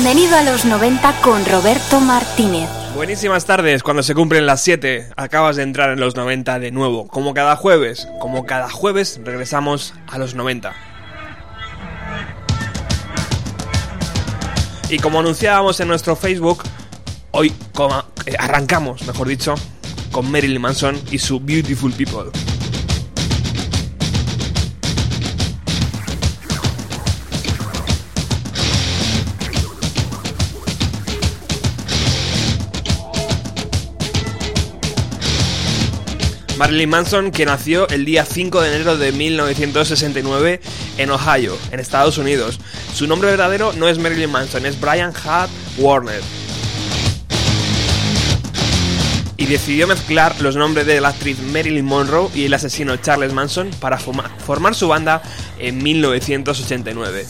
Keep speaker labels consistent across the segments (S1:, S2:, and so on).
S1: Bienvenido a los 90 con Roberto Martínez.
S2: Buenísimas tardes, cuando se cumplen las 7, acabas de entrar en los 90 de nuevo. Como cada jueves, como cada jueves regresamos a los 90. Y como anunciábamos en nuestro Facebook, hoy eh, arrancamos, mejor dicho, con Marilyn Manson y su Beautiful People. Marilyn Manson, que nació el día 5 de enero de 1969 en Ohio, en Estados Unidos. Su nombre verdadero no es Marilyn Manson, es Brian Hart Warner. Y decidió mezclar los nombres de la actriz Marilyn Monroe y el asesino Charles Manson para formar su banda en 1989.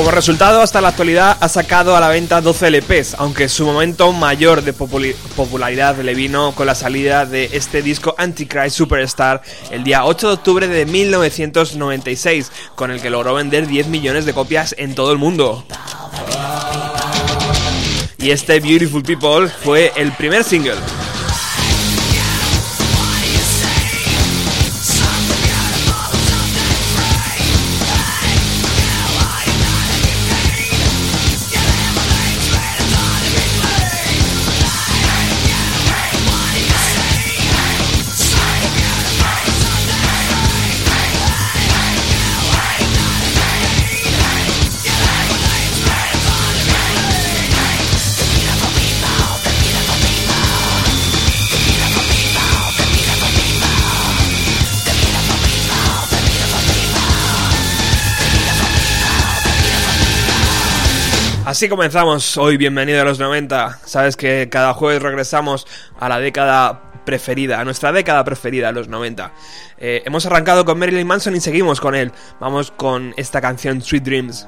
S2: Como resultado, hasta la actualidad ha sacado a la venta 12 LPs, aunque su momento mayor de popularidad le vino con la salida de este disco Antichrist Superstar el día 8 de octubre de 1996, con el que logró vender 10 millones de copias en todo el mundo. Y este Beautiful People fue el primer single. Así comenzamos hoy, bienvenido a los 90. Sabes que cada jueves regresamos a la década preferida, a nuestra década preferida, los 90. Eh, hemos arrancado con Marilyn Manson y seguimos con él. Vamos con esta canción Sweet Dreams.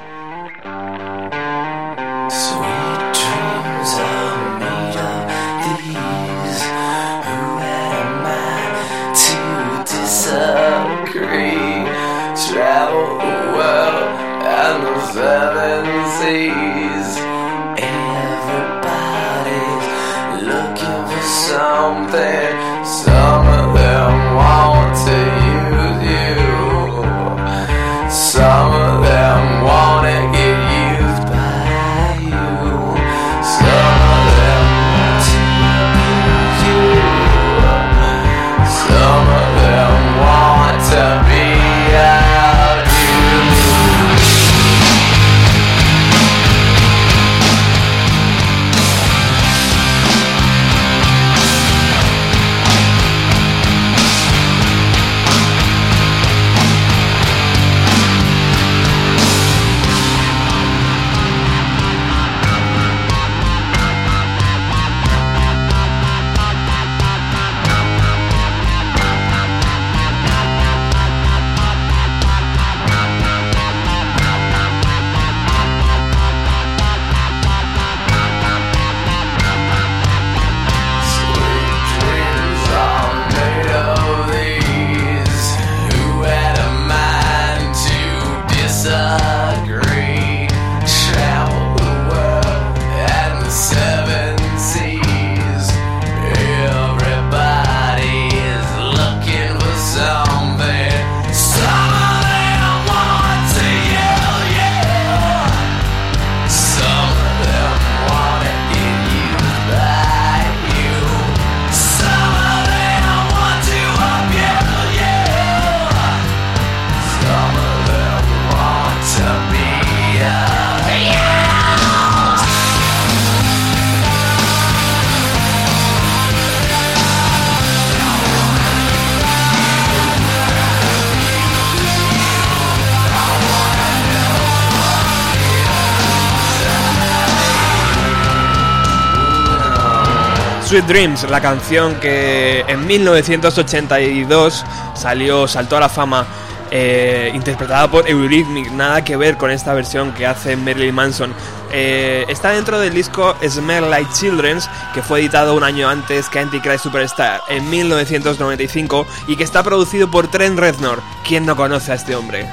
S2: Sweet Dreams, la canción que en 1982 salió, saltó a la fama, eh, interpretada por Eurythmic, nada que ver con esta versión que hace Marilyn Manson. Eh, está dentro del disco Smell Like Children's, que fue editado un año antes que Antichrist Superstar, en 1995, y que está producido por Trent Reznor. ¿Quién no conoce a este hombre?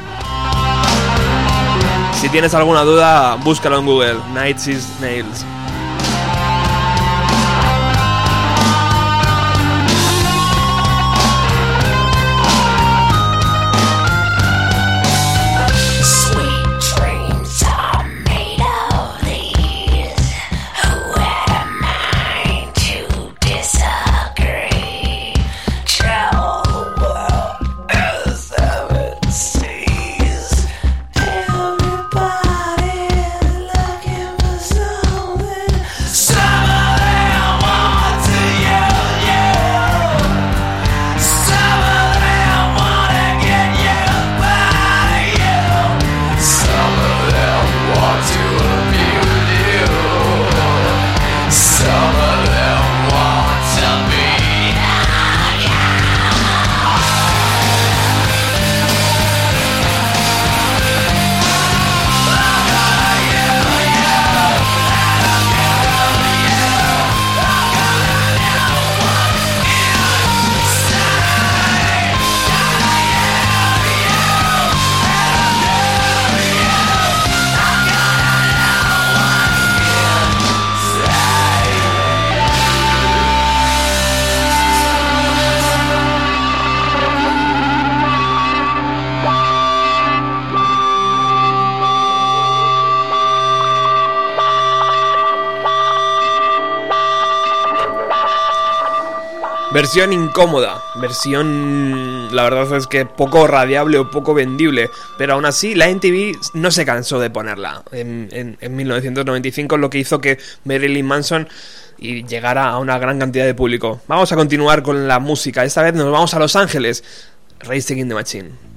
S2: Si tienes alguna duda, búscalo en Google, Nights Nails. Versión incómoda, versión la verdad es que poco radiable o poco vendible, pero aún así la NTV no se cansó de ponerla. En, 1995, lo que hizo que Marilyn Manson llegara a una gran cantidad de público. Vamos a continuar con la música, esta vez nos vamos a Los Ángeles, Racing in the Machine.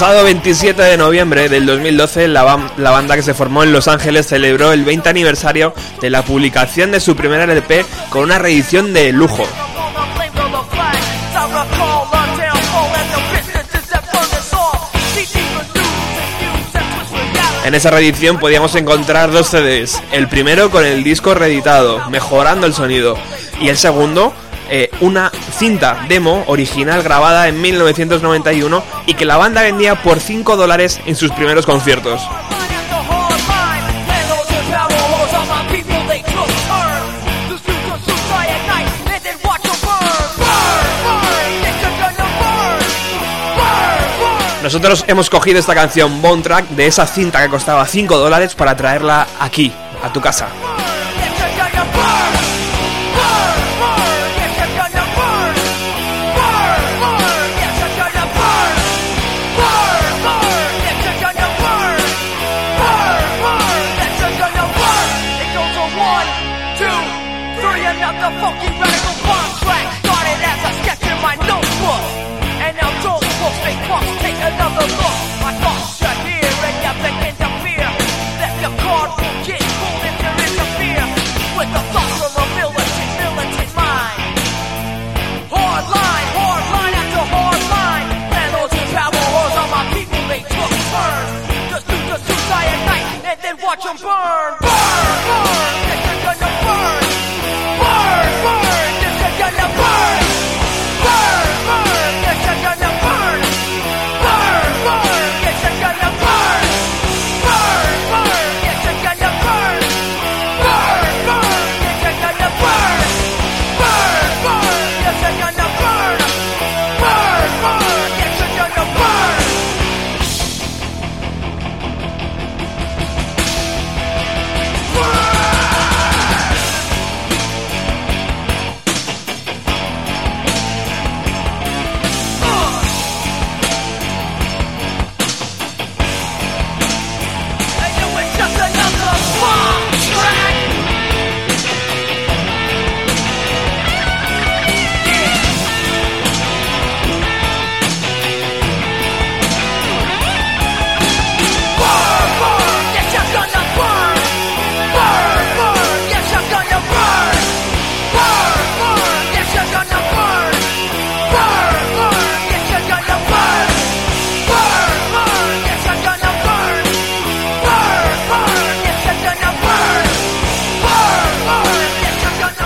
S2: Pasado 27 de noviembre del 2012, la, banda que se formó en Los Ángeles celebró el 20 aniversario de la publicación de su primer LP con una reedición de lujo. En esa reedición podíamos encontrar dos CDs, el primero con el disco reeditado, mejorando el sonido, y el segundo eh, una cinta demo original grabada en 1991 y que la banda vendía por 5 dólares en sus primeros conciertos. Nosotros hemos cogido esta canción Bone Track de esa cinta que costaba 5 dólares para traerla aquí, a tu casa.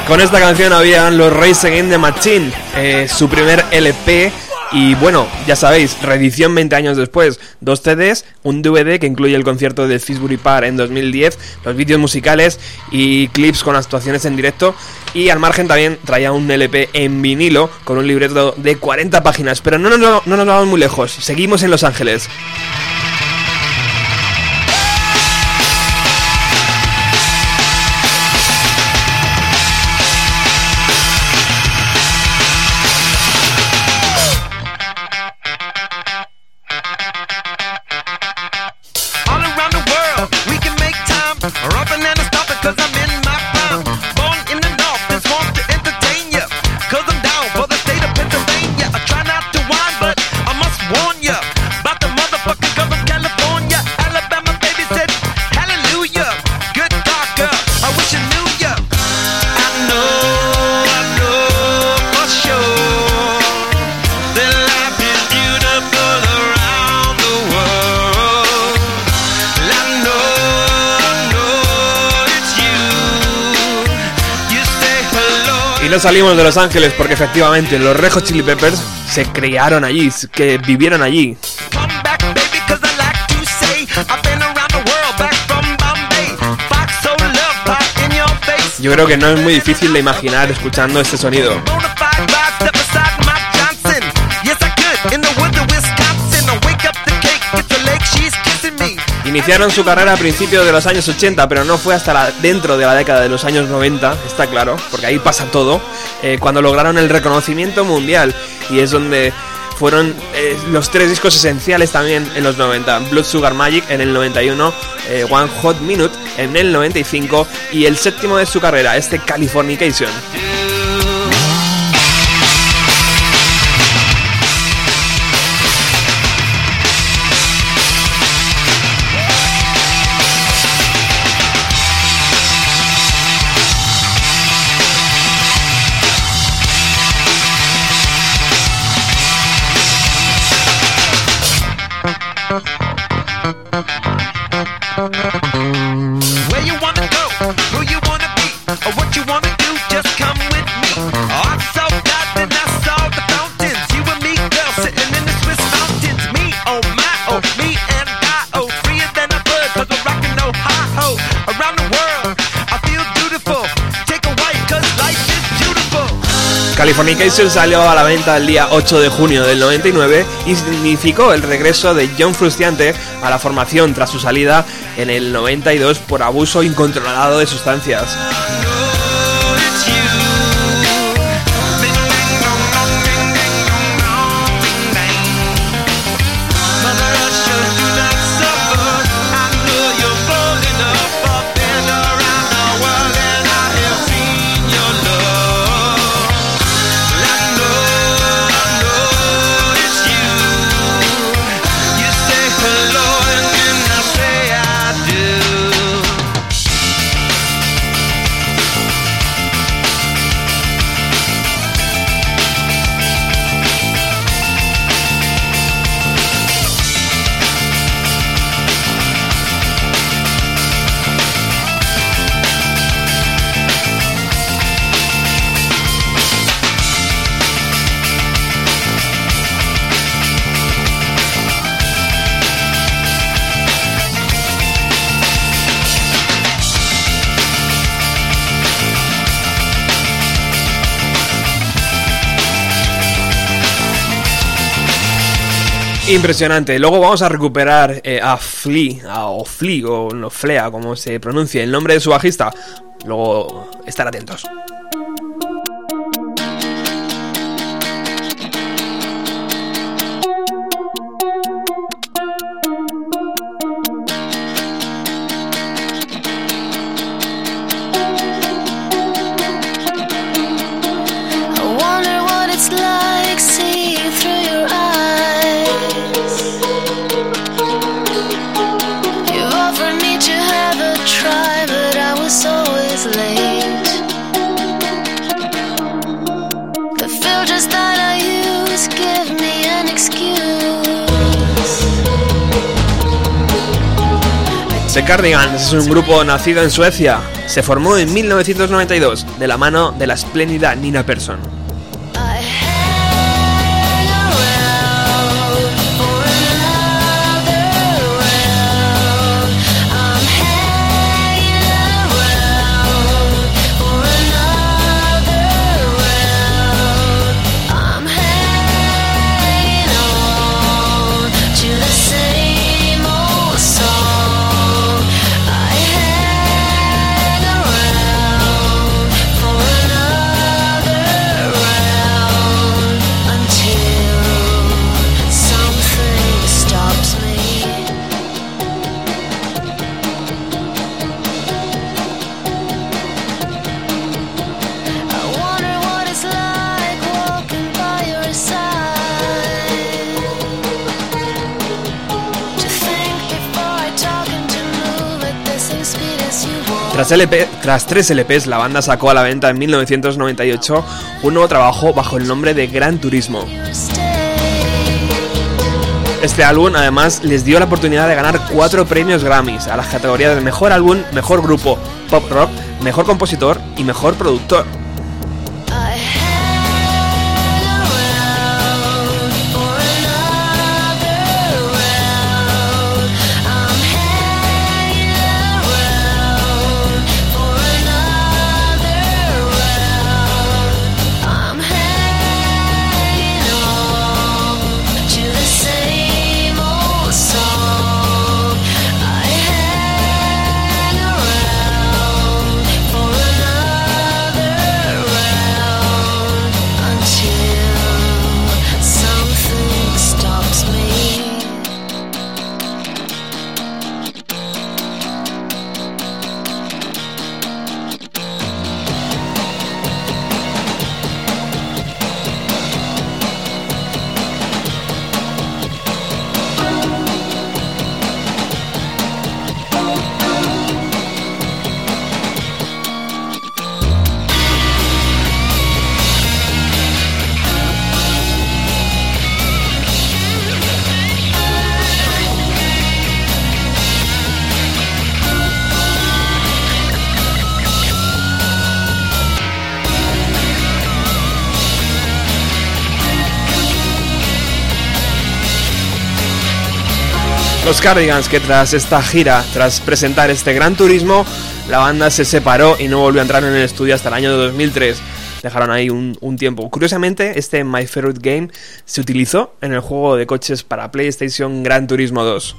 S2: Con esta canción habían los Race Again the Machine, eh, su primer LP. Y bueno, ya sabéis, reedición 20 años después, dos CDs, un DVD que incluye el concierto de Finsbury Park en 2010, los vídeos musicales y clips con actuaciones en directo. Y al margen también traía un LP en vinilo con un libreto de 40 páginas. Pero no, no, no nos vamos muy lejos, seguimos en Los Ángeles. Salimos de Los Ángeles porque efectivamente los Rejos Chili Peppers se crearon allí, que vivieron allí. Yo creo que no es muy difícil de imaginar escuchando este sonido. Iniciaron su carrera a principios de los años 80, pero no fue hasta dentro de la década de los años 90, está claro, porque ahí pasa todo, eh, cuando lograron el reconocimiento mundial. Y es donde fueron eh, los tres discos esenciales también en los 90. Blood Sugar Magic en el 91, eh, One Hot Minute en el 95 y el séptimo de su carrera, este Californication. Californication salió a la venta el día 8 de junio del 99 y significó el regreso de John Frustiante a la formación tras su salida en el 92 por abuso incontrolado de sustancias. Impresionante. Luego vamos a recuperar eh, a Flea, o Flea, o no Flea, como se pronuncia, el nombre de su bajista. Luego estar atentos. The Cardigans es un grupo nacido en Suecia
S3: se formó en 1992 de la mano de la espléndida Nina Persson. Tras, tres LPs, la banda sacó a la venta en 1998 un nuevo trabajo bajo el nombre de Gran Turismo. Este álbum además les dio la oportunidad de ganar cuatro premios Grammys a las categorías de Mejor Álbum, Mejor Grupo Pop Rock, Mejor Compositor y Mejor Productor. Los Cardigans que tras esta gira, tras presentar este gran turismo, la banda se separó y no volvió a entrar en el estudio hasta el año 2003. Dejaron ahí un, un tiempo. Curiosamente, este My Favorite Game se utilizó en el juego de coches para PlayStation Gran Turismo 2.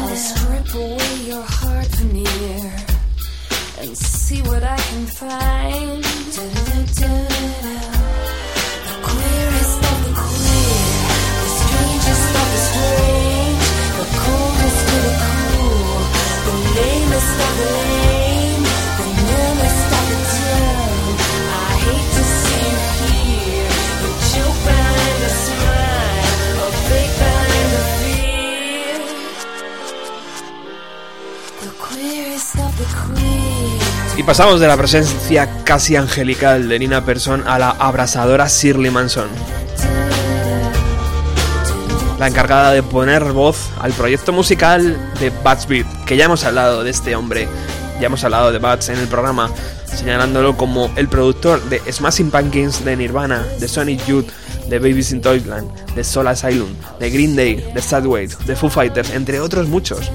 S3: I'll strip away your veneer and see what I can find. Pasamos de la presencia casi angelical de Nina Persson a la abrasadora Shirley Manson. La encargada de poner voz al proyecto musical de Bats Beat, que ya hemos hablado de este hombre, ya hemos hablado de Bats en el programa, señalándolo como el productor de Smashing Pumpkins de Nirvana, de Sonic Youth, de Babies in Toyland, de Soul Asylum, de Green Day, de Sadway, de Foo Fighters, entre otros muchos.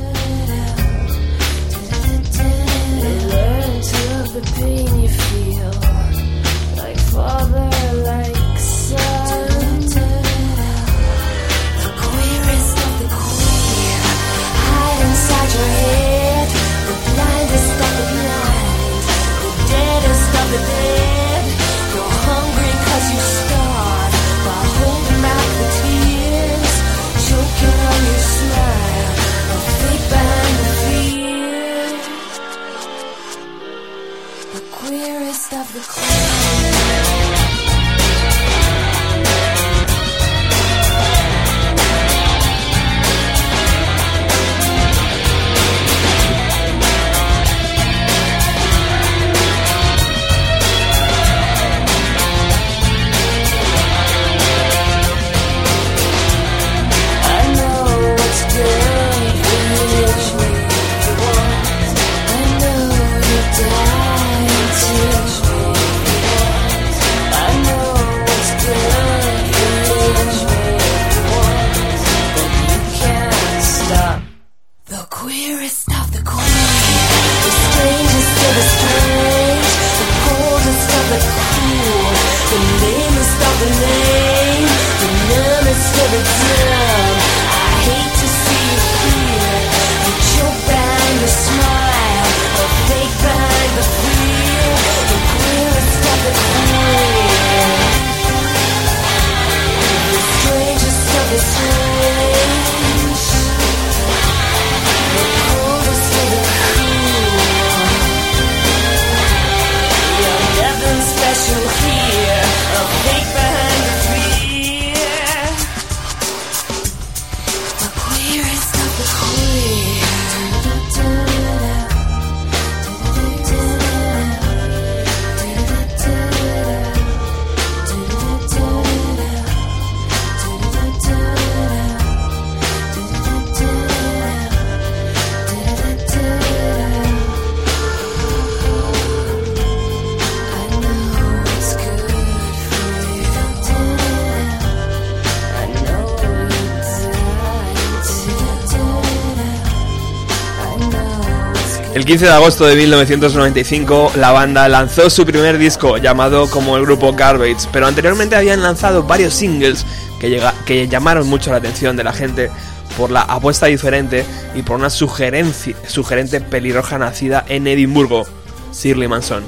S4: El 15 de agosto de 1995 la banda lanzó su primer disco llamado como el grupo Garbage, pero anteriormente habían lanzado varios singles que, que llamaron mucho la atención de la gente por la apuesta diferente y por una sugerente pelirroja nacida en Edimburgo, Shirley Manson.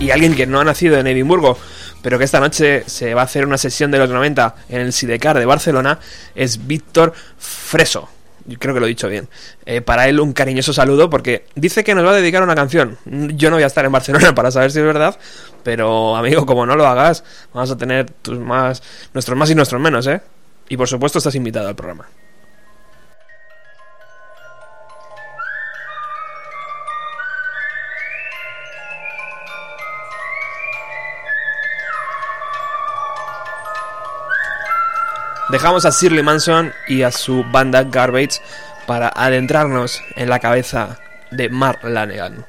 S4: Y alguien que no ha nacido en Edimburgo, pero que esta noche se va a hacer una sesión de los 90 en el Sidecar de Barcelona, es Víctor Freso creo que lo he dicho bien. Eh, para él un cariñoso saludo porque dice que nos va a dedicar una canción. Yo no voy a estar en Barcelona para saber si es verdad, pero amigo, como no lo hagas, vamos a tener tus más, nuestros más y nuestros menos, ¿eh? Y por supuesto estás invitado al programa. Dejamos a Shirley Manson y a su banda Garbage para adentrarnos en la cabeza de Mark Lanegan.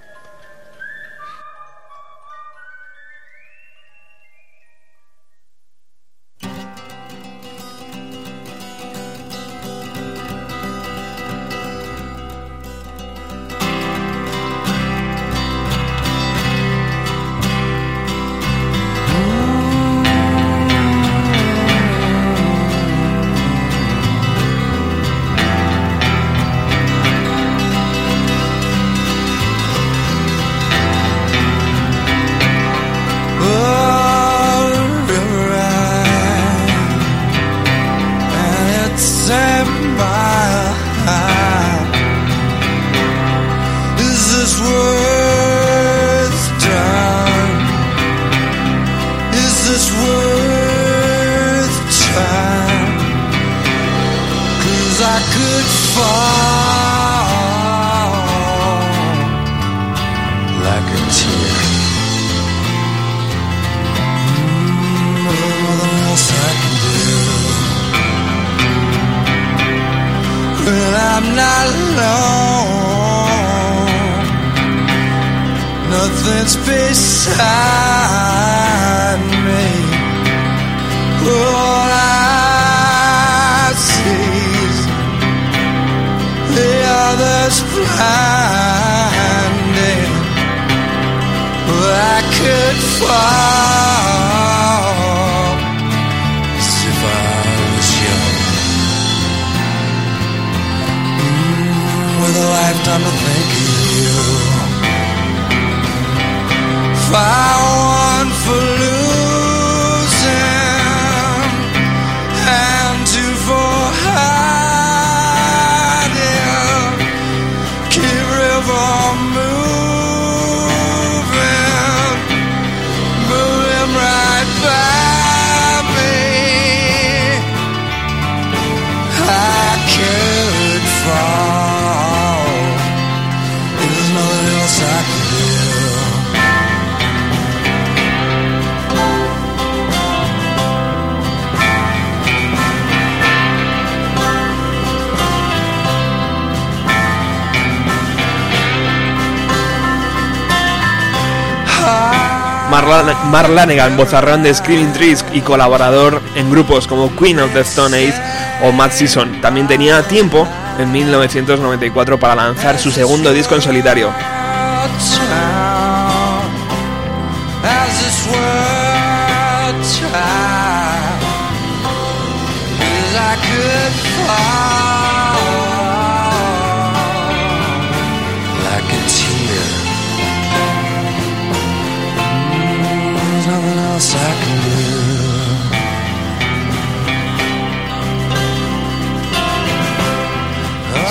S4: Mark Lanegan, bozarrón de Screaming Trees y colaborador en grupos como Queen of the Stone Age o Mad Season. También tenía tiempo en 1994 para lanzar su segundo disco en solitario.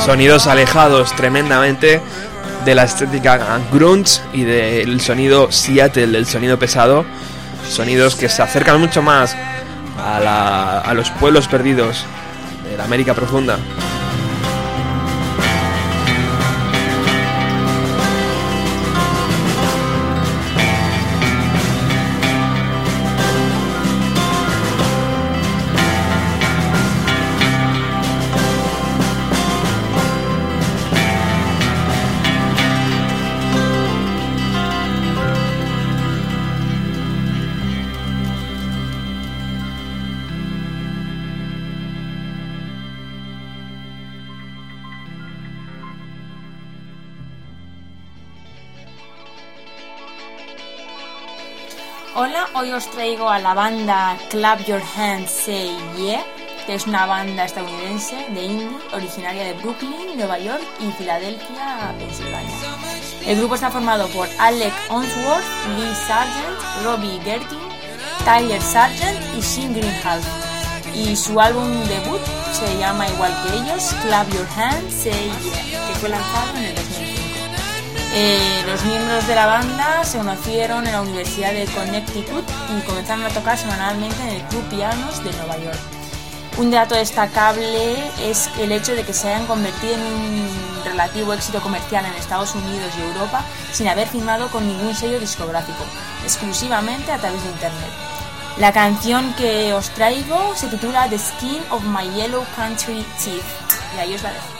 S2: Sonidos alejados tremendamente de la estética grunge y del sonido Seattle, del sonido pesado. Sonidos que se acercan mucho más a, a los pueblos perdidos de la América profunda.
S5: Hoy os traigo a la banda Clap Your Hands Say Yeah, que es una banda estadounidense de indie originaria de Brooklyn, Nueva York y Filadelfia, Pensilvania. El grupo está formado por Alec Onsworth, Lee Sargent, Robbie Gertin, Tyler Sargent y Shane Greenhalgh. Y su álbum debut se llama igual que ellos, Clap Your Hands Say Yeah, que fue lanzado en el 2005. Eh, los miembros de la banda se conocieron en la Universidad de Connecticut y comenzaron a tocar semanalmente en el Club Pianos de Nueva York. Un dato destacable es el hecho de que se hayan convertido en un relativo éxito comercial en Estados Unidos y Europa sin haber firmado con ningún sello discográfico, exclusivamente a través de Internet. La canción que os traigo se titula The Skin of My Yellow Country Teeth y ahí os la dejo.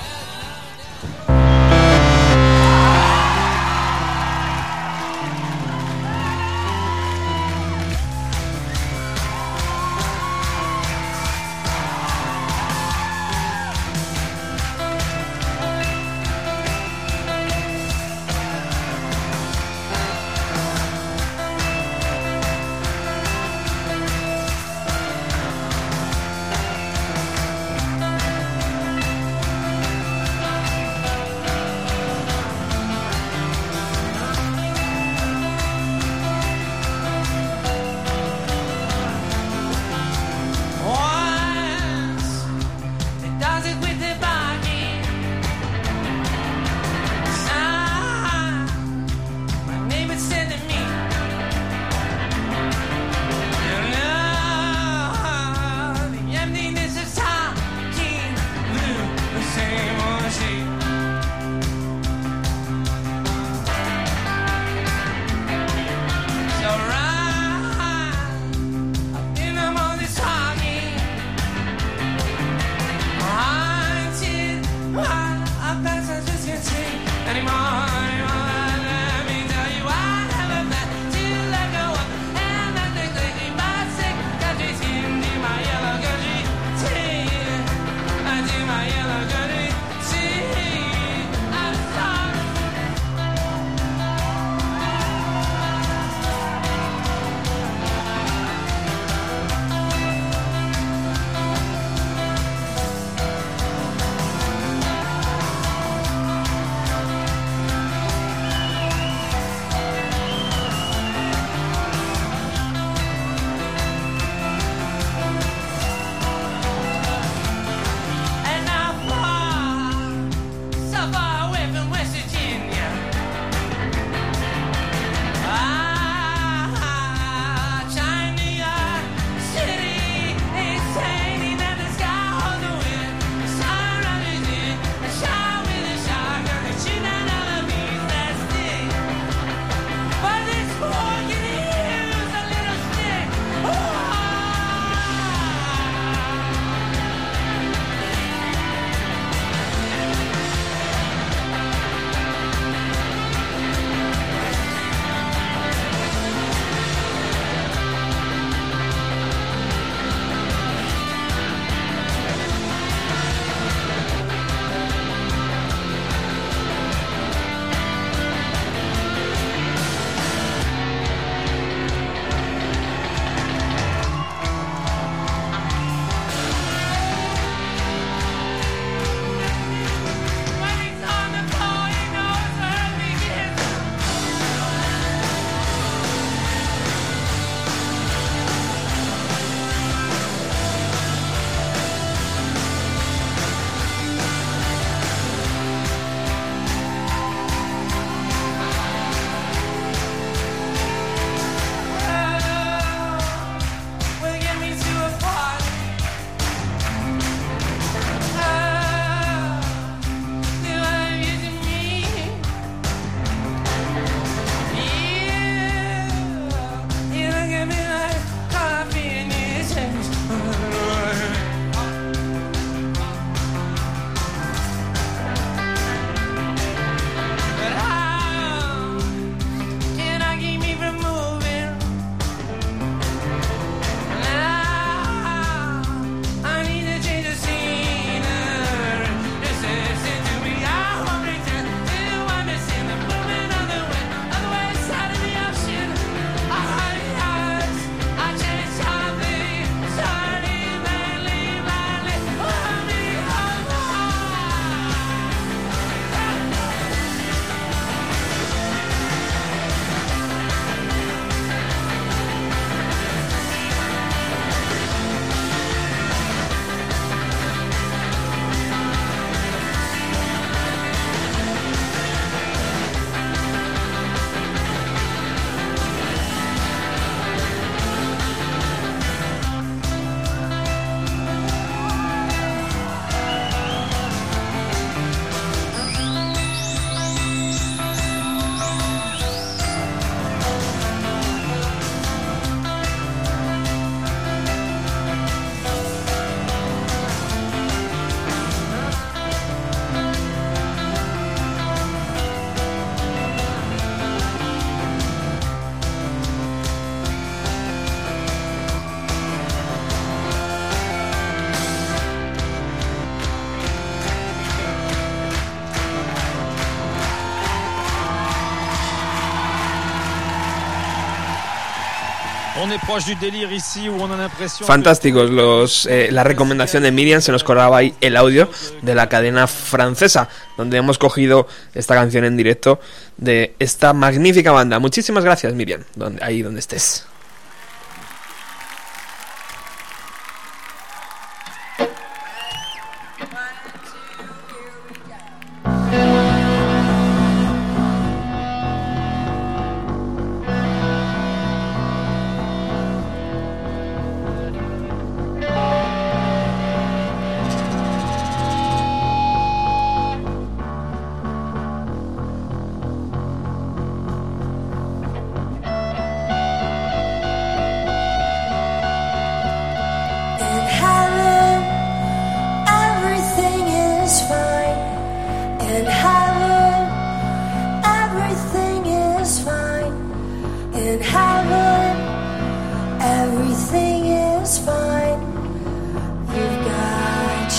S4: Fantásticos los, eh, la recomendación de Miriam, se nos colaba ahí el audio de la cadena francesa, donde hemos cogido esta canción en directo de esta magnífica banda. Muchísimas gracias Miriam, donde, ahí donde estés.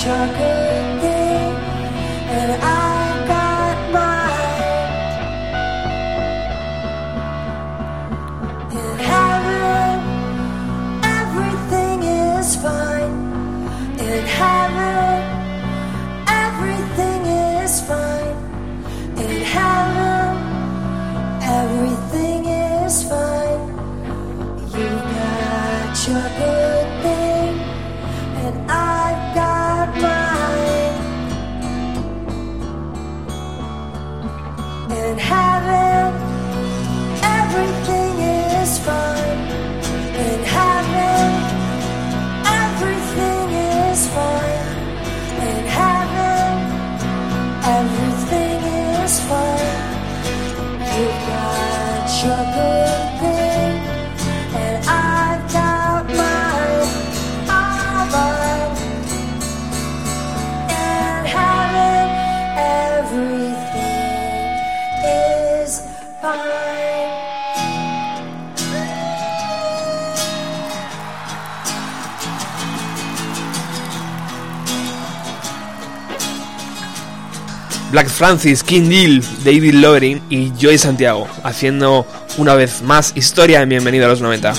S4: darker Black Francis, King Deal, David Lovering y Joy Santiago, haciendo una vez más historia en Bienvenido a los 90.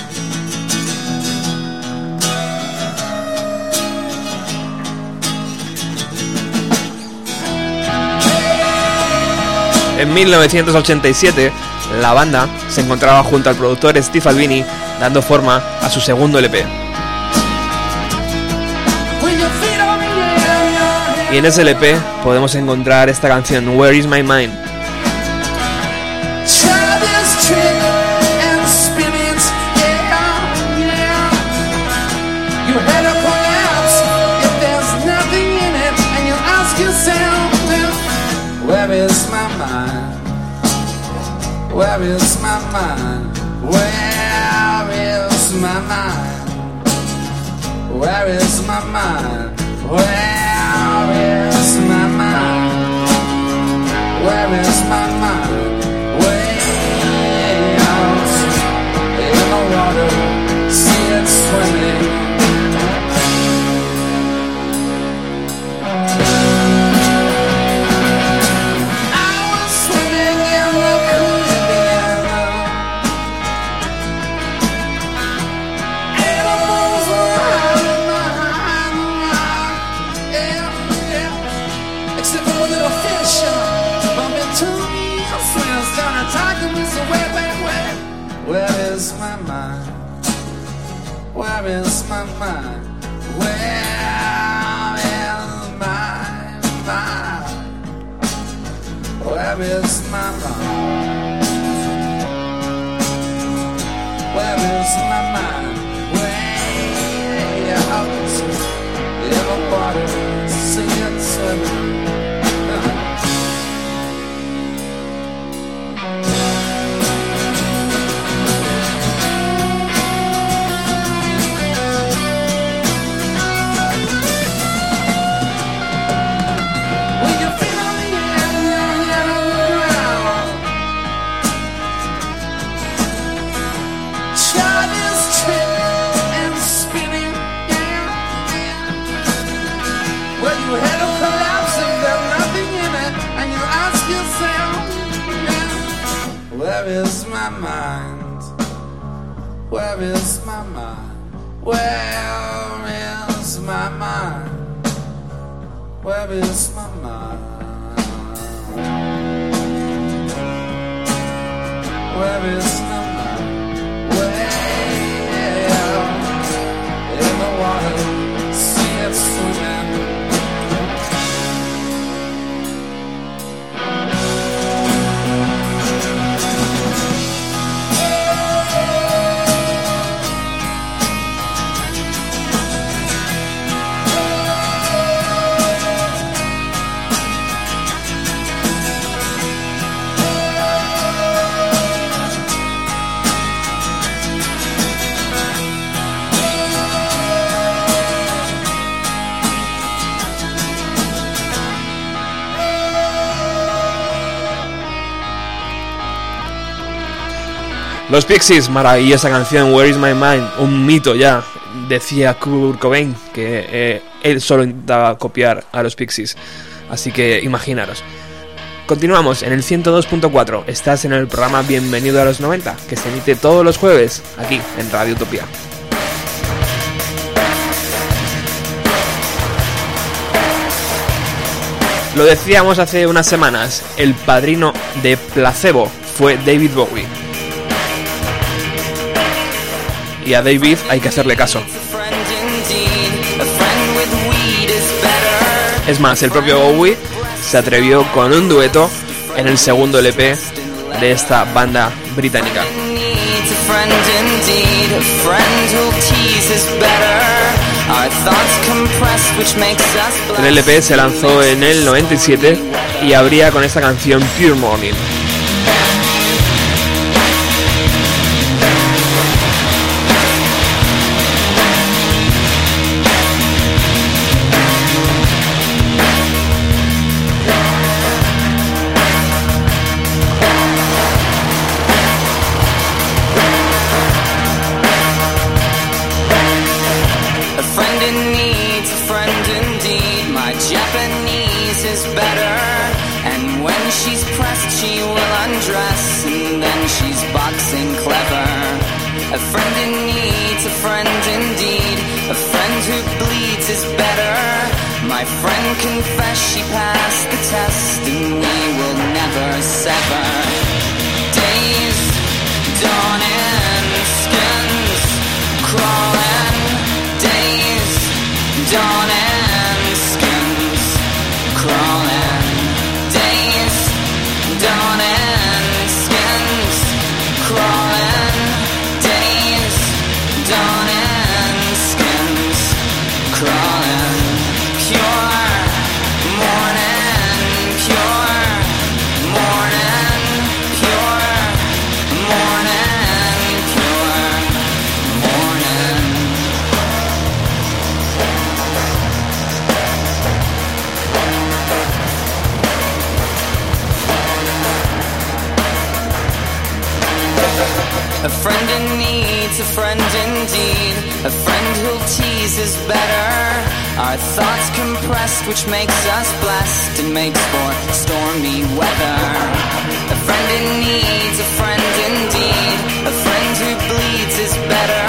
S4: En 1987, la banda se encontraba junto al productor Steve Albini dando forma a su segundo LP. Y en ese LP podemos encontrar esta canción, Where is my mind? Where is my mind? Where is my mind? Where is my mind? Where is my mind? Is my mind? is my mind? Where is my mind? Where is my mind? Where is my mind? Where is
S2: Los Pixies, maravillosa canción, Where is My Mind, un mito ya, decía Kurt Cobain, que eh, él solo intentaba copiar a los Pixies, así que imaginaros. Continuamos en el 102.4, estás en el programa Bienvenido a los 90, que se emite todos los jueves aquí en Radio Utopía. Lo decíamos hace unas semanas, el padrino de Placebo fue David Bowie. Y a David hay que hacerle caso. Es más, el propio Bowie se atrevió con un dueto en el segundo LP de esta banda británica. El LP se lanzó en el 97 y abría con esta canción Pure Morning.
S6: Compressed, which makes us blessed and makes for stormy weather. A friend in need's a friend indeed. A friend who bleeds is better.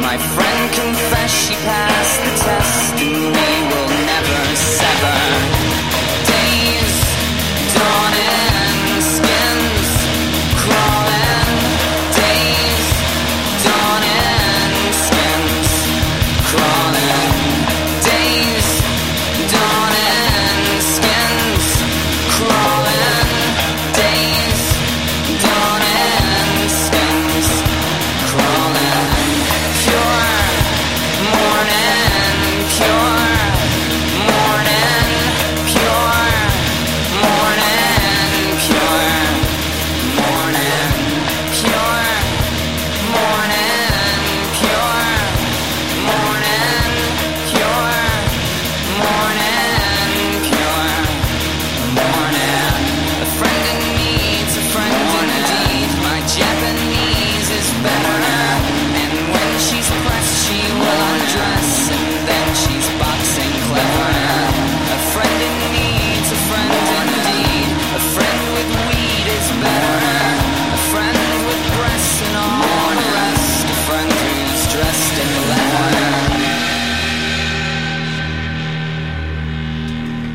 S6: My friend confessed she passed the test, and we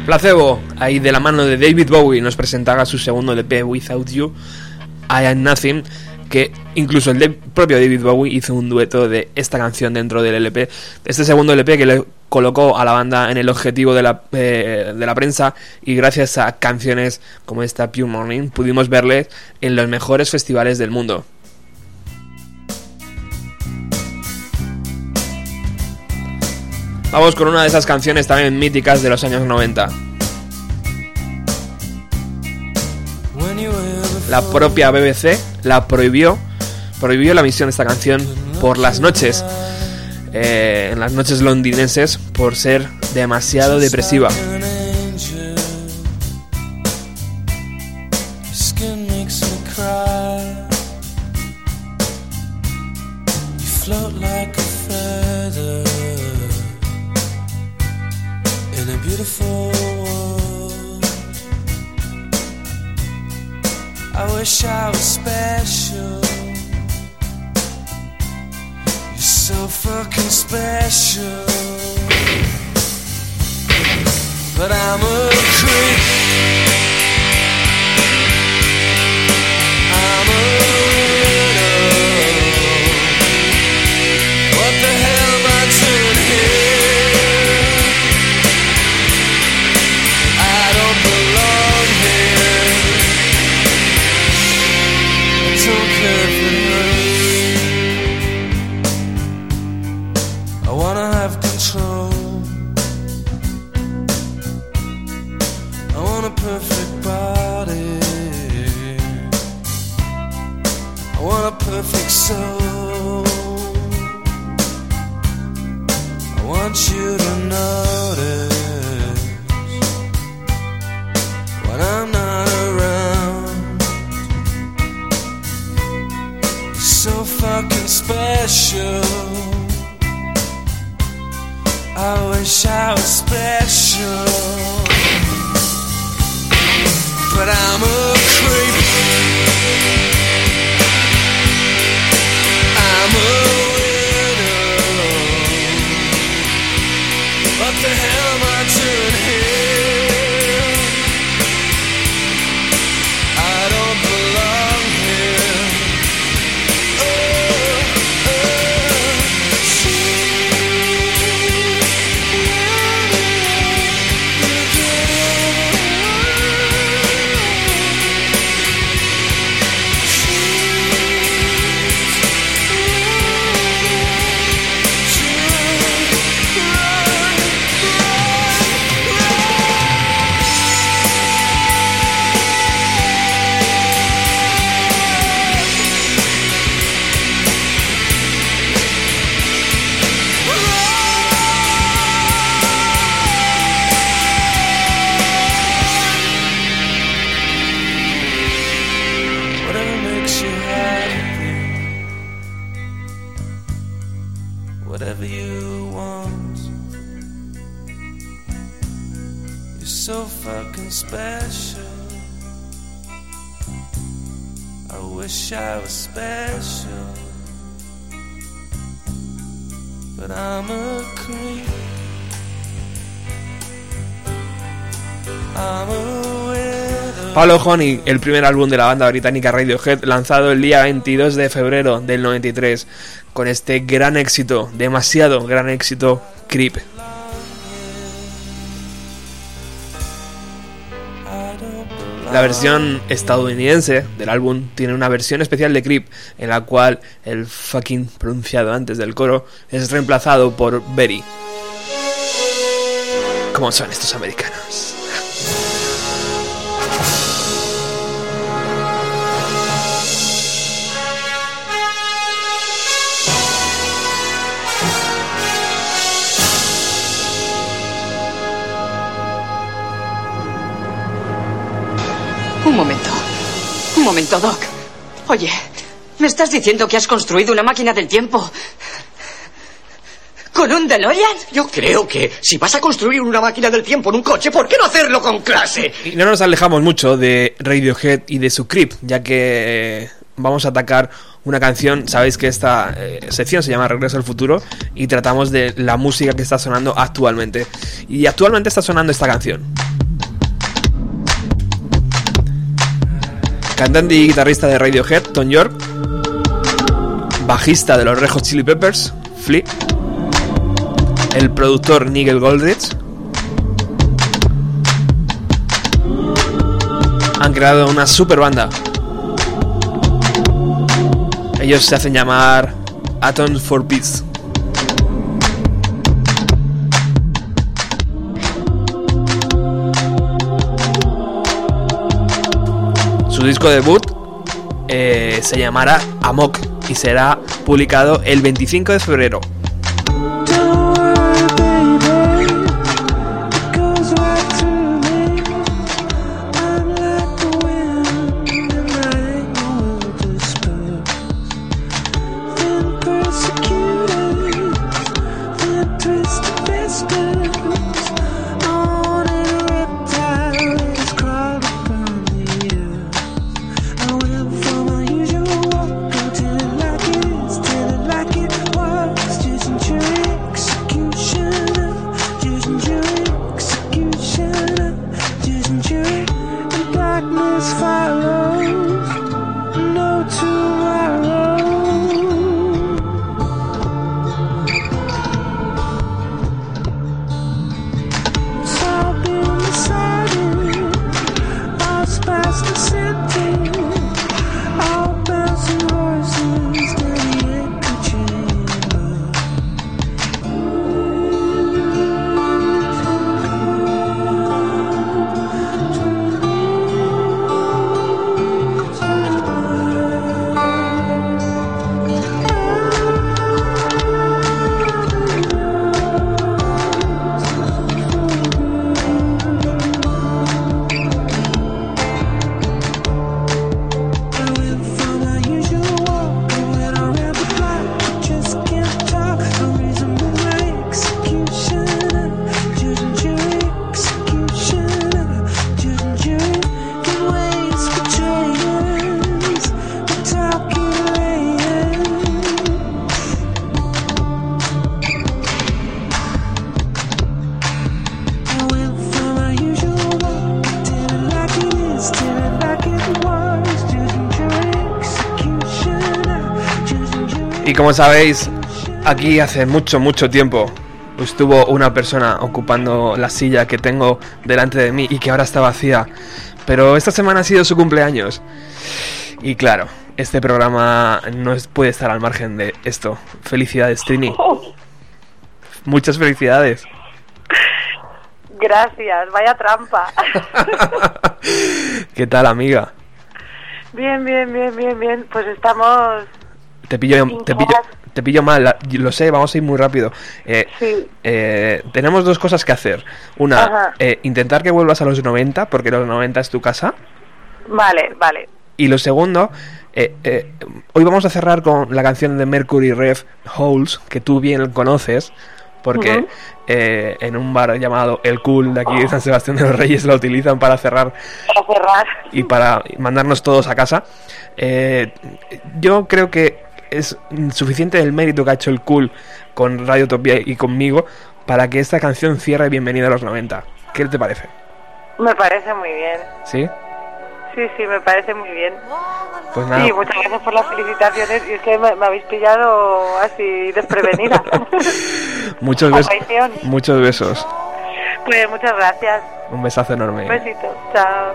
S7: Placebo, ahí de la mano de David Bowie, nos presentaba su segundo LP, Without You, I Am Nothing, que incluso el propio David Bowie hizo un dueto de esta canción dentro del LP. Este segundo LP que le colocó a la banda en el objetivo de la, eh, de la prensa y gracias a canciones como esta Pure Morning pudimos verle en los mejores festivales del mundo. Vamos con una de esas canciones también míticas de los años 90. La propia BBC la prohibió, prohibió la emisión de esta canción por las noches, eh, en las noches londinenses, por ser demasiado depresiva. Pablo Honey, el primer álbum de la banda británica Radiohead, lanzado el día 22 de febrero del 93, con este gran éxito, demasiado gran éxito, Creep. La versión estadounidense del álbum tiene una versión especial de Creep en la cual el fucking pronunciado antes del coro es reemplazado por Berry. ¿Cómo son estos americanos?
S8: Un momento. Un momento, Doc. Oye, ¿me estás diciendo que has construido una máquina del tiempo? ¿Con un DeLorean?
S9: Yo creo que si vas a construir una máquina del tiempo en un coche, ¿por qué no hacerlo con clase?
S7: Y no nos alejamos mucho de Radiohead y de su Creep, ya que eh, vamos a atacar una canción, sabéis que esta eh, sección se llama Regreso al Futuro y tratamos de la música que está sonando actualmente. Y actualmente está sonando esta canción.
S2: Cantante y guitarrista de Radiohead, Tom York, bajista de los Red Hot Chili Peppers, Flea, el productor Nigel Goldrich, han creado una super banda. Ellos se hacen llamar Atoms for Peace. Su disco debut eh, se llamará Amok y será publicado el 25 de febrero. Como sabéis, aquí hace mucho, mucho tiempo estuvo una persona ocupando la silla que tengo delante de mí y que ahora está vacía. Pero esta semana ha sido su cumpleaños. Y claro, este programa no puede estar al margen de esto. Felicidades, Trini. Muchas felicidades.
S10: Gracias, vaya trampa.
S2: ¿Qué tal, amiga?
S10: bien, bien, bien, bien, bien. Pues estamos.
S2: Te pillo, te pillo, te pillo mal, lo sé, vamos a ir muy rápido. Eh,
S10: Sí.
S2: eh, tenemos dos cosas que hacer. Una, eh, intentar que vuelvas a los 90, porque los 90 es tu casa.
S10: Vale, vale.
S2: Y lo segundo, eh, eh, hoy vamos a cerrar con la canción de Mercury Rev Holes, que tú bien conoces, porque eh, en un bar llamado El Cool de aquí de San Sebastián de los Reyes la utilizan para cerrar
S10: Para cerrar.
S2: y para mandarnos todos a casa. Eh, yo creo que es suficiente el mérito que ha hecho el Cool con Radio Topia y conmigo para que esta canción cierre Bienvenido a los 90. ¿Qué te parece?
S10: Me parece muy bien.
S2: ¿Sí?
S10: Sí, sí, me parece muy bien.
S2: Pues nada.
S10: Sí, muchas gracias por las felicitaciones. Y es que me, me habéis pillado así desprevenida.
S2: Muchos, besos muchos besos.
S10: Pues muchas gracias.
S2: Un besazo enorme.
S10: Un besito. Chao.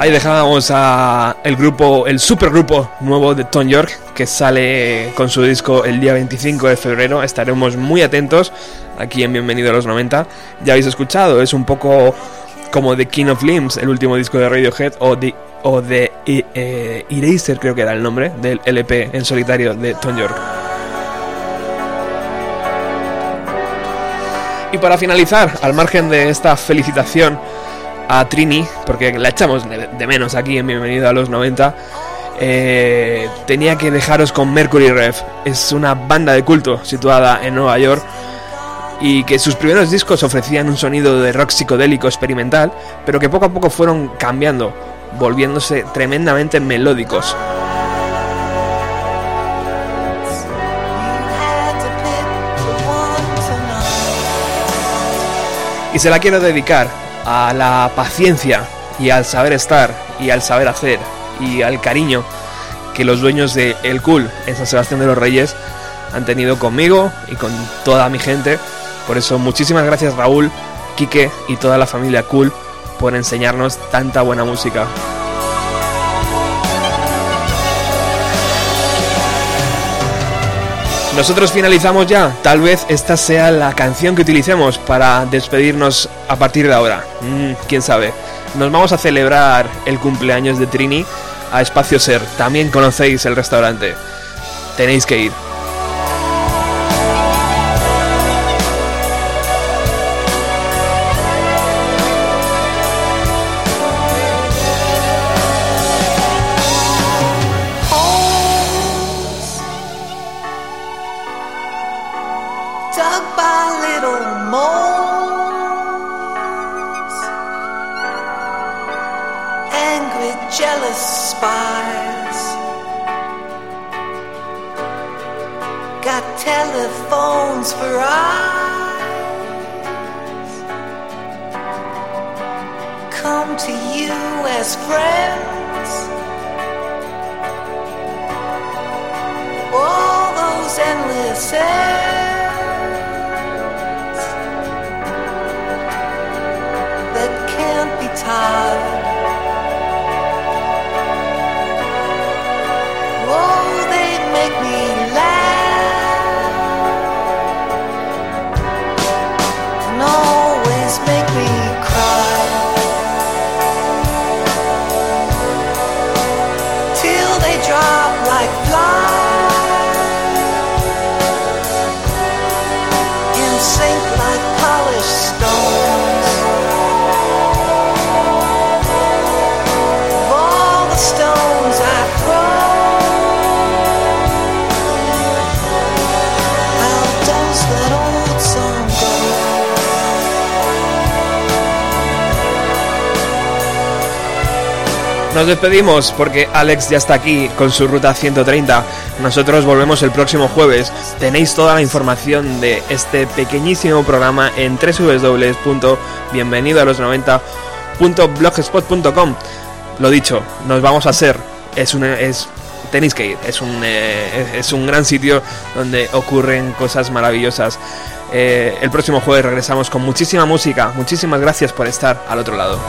S2: Ahí dejábamos a el grupo, el supergrupo nuevo de Tom York, que sale con su disco el día 25 de febrero. Estaremos muy atentos aquí en Bienvenido a los 90. Ya habéis escuchado, es un poco como The King of Limbs, el último disco de Radiohead, o de, o de eh, eh, Eraser, creo que era el nombre, del LP en solitario de Tom York. Y para finalizar, al margen de esta felicitación a Trini, porque la echamos de menos aquí en Bienvenido a los 90. Eh, tenía que dejaros con Mercury Rev. Es una banda de culto situada en Nueva York y que sus primeros discos ofrecían un sonido de rock psicodélico experimental, pero que poco a poco fueron cambiando, volviéndose tremendamente melódicos. Y se la quiero dedicar a la paciencia y al saber estar y al saber hacer y al cariño que los dueños de El Cool en San Sebastián de los Reyes han tenido conmigo y con toda mi gente. Por eso muchísimas gracias Raúl, Quique y toda la familia Cool por enseñarnos tanta buena música. Nosotros finalizamos ya. Tal vez esta sea la canción que utilicemos para despedirnos a partir de ahora. Mm, Quién sabe. Nos vamos a celebrar el cumpleaños de Trini a Espacio Ser. También conocéis el restaurante. Tenéis que ir. Nos despedimos porque Alex ya está aquí con su ruta 130. Nosotros volvemos el próximo jueves. Tenéis toda la información de este pequeñísimo programa en www.bienvenido a los 90.blogspot.com. Lo dicho, nos vamos a hacer. Es un es tenéis que ir. Es un eh, es un gran sitio donde ocurren cosas maravillosas. Eh, el próximo jueves regresamos con muchísima música. Muchísimas gracias por estar al otro lado.